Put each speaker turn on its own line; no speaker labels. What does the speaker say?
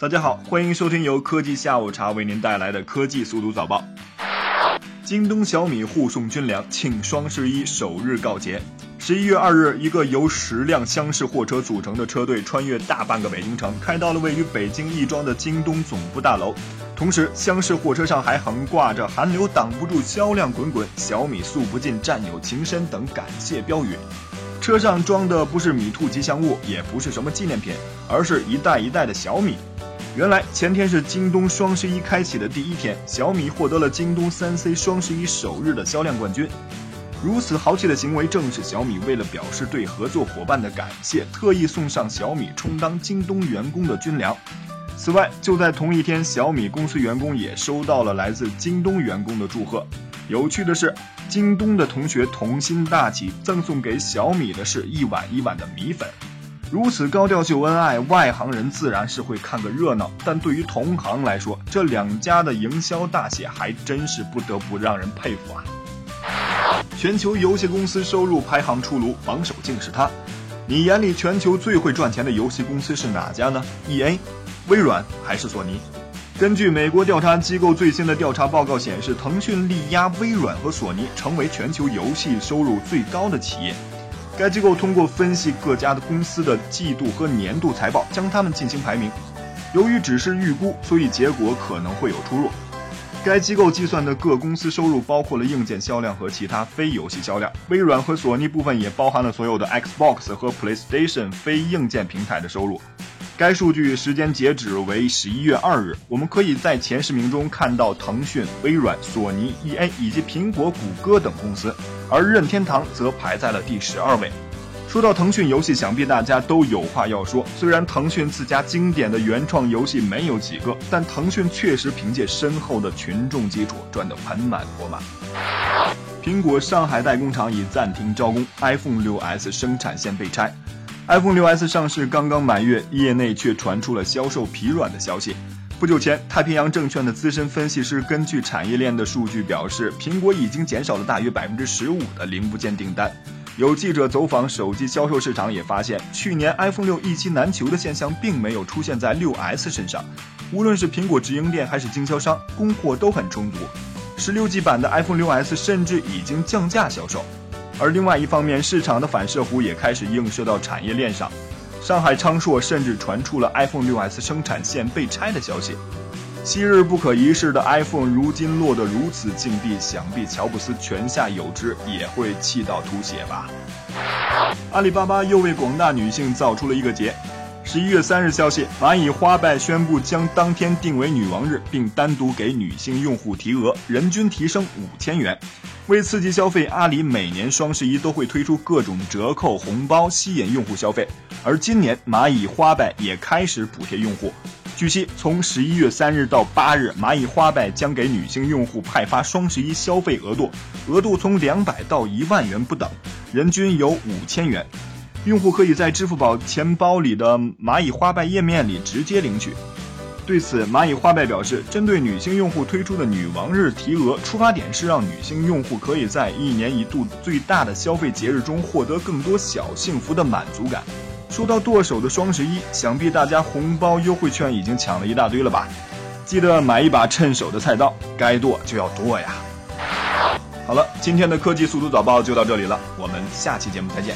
大家好，欢迎收听由科技下午茶为您带来的科技速读早报。京东、小米互送军粮，庆双十一首日告捷。十一月二日，一个由十辆厢式货车组成的车队穿越大半个北京城，开到了位于北京亦庄的京东总部大楼。同时，厢式货车上还横挂着“寒流挡不住，销量滚滚，小米诉不尽，战友情深”等感谢标语。车上装的不是米兔吉祥物，也不是什么纪念品，而是一袋一袋的小米。原来前天是京东双十一开启的第一天，小米获得了京东三 C 双十一首日的销量冠军。如此豪气的行为，正是小米为了表示对合作伙伴的感谢，特意送上小米充当京东员工的军粮。此外，就在同一天，小米公司员工也收到了来自京东员工的祝贺。有趣的是，京东的同学同心大起，赠送给小米的是一碗一碗的米粉。如此高调秀恩爱，外行人自然是会看个热闹，但对于同行来说，这两家的营销大写还真是不得不让人佩服啊！全球游戏公司收入排行出炉，榜首竟是它。你眼里全球最会赚钱的游戏公司是哪家呢？EA、微软还是索尼？根据美国调查机构最新的调查报告显示，腾讯力压微软和索尼，成为全球游戏收入最高的企业。该机构通过分析各家的公司的季度和年度财报，将它们进行排名。由于只是预估，所以结果可能会有出入。该机构计算的各公司收入包括了硬件销量和其他非游戏销量。微软和索尼部分也包含了所有的 Xbox 和 PlayStation 非硬件平台的收入。该数据时间截止为十一月二日，我们可以在前十名中看到腾讯、微软、索尼、EA 以及苹果、谷歌等公司，而任天堂则排在了第十二位。说到腾讯游戏，想必大家都有话要说。虽然腾讯自家经典的原创游戏没有几个，但腾讯确实凭借深厚的群众基础赚得盆满钵满。苹果上海代工厂已暂停招工，iPhone 6s 生产线被拆。iPhone 6s 上市刚刚满月，业内却传出了销售疲软的消息。不久前，太平洋证券的资深分析师根据产业链的数据表示，苹果已经减少了大约百分之十五的零部件订单。有记者走访手机销售市场，也发现去年 iPhone 6一机难求的现象并没有出现在 6s 身上。无论是苹果直营店还是经销商，供货都很充足。十六 G 版的 iPhone 6s 甚至已经降价销售。而另外一方面，市场的反射弧也开始映射到产业链上。上海昌硕甚至传出了 iPhone 6s 生产线被拆的消息。昔日不可一世的 iPhone，如今落得如此境地，想必乔布斯泉下有知，也会气到吐血吧。阿里巴巴又为广大女性造出了一个节。十一月三日消息，蚂蚁花呗宣布将当天定为女王日，并单独给女性用户提额，人均提升五千元。为刺激消费，阿里每年双十一都会推出各种折扣红包，吸引用户消费。而今年蚂蚁花呗也开始补贴用户。据悉，从十一月三日到八日，蚂蚁花呗将给女性用户派发双十一消费额度，额度从两百到一万元不等，人均有五千元。用户可以在支付宝钱包里的蚂蚁花呗页面里直接领取。对此，蚂蚁花呗表示，针对女性用户推出的女王日提额，出发点是让女性用户可以在一年一度最大的消费节日中获得更多小幸福的满足感。说到剁手的双十一，想必大家红包优惠券已经抢了一大堆了吧？记得买一把趁手的菜刀，该剁就要剁呀！好了，今天的科技速读早报就到这里了，我们下期节目再见。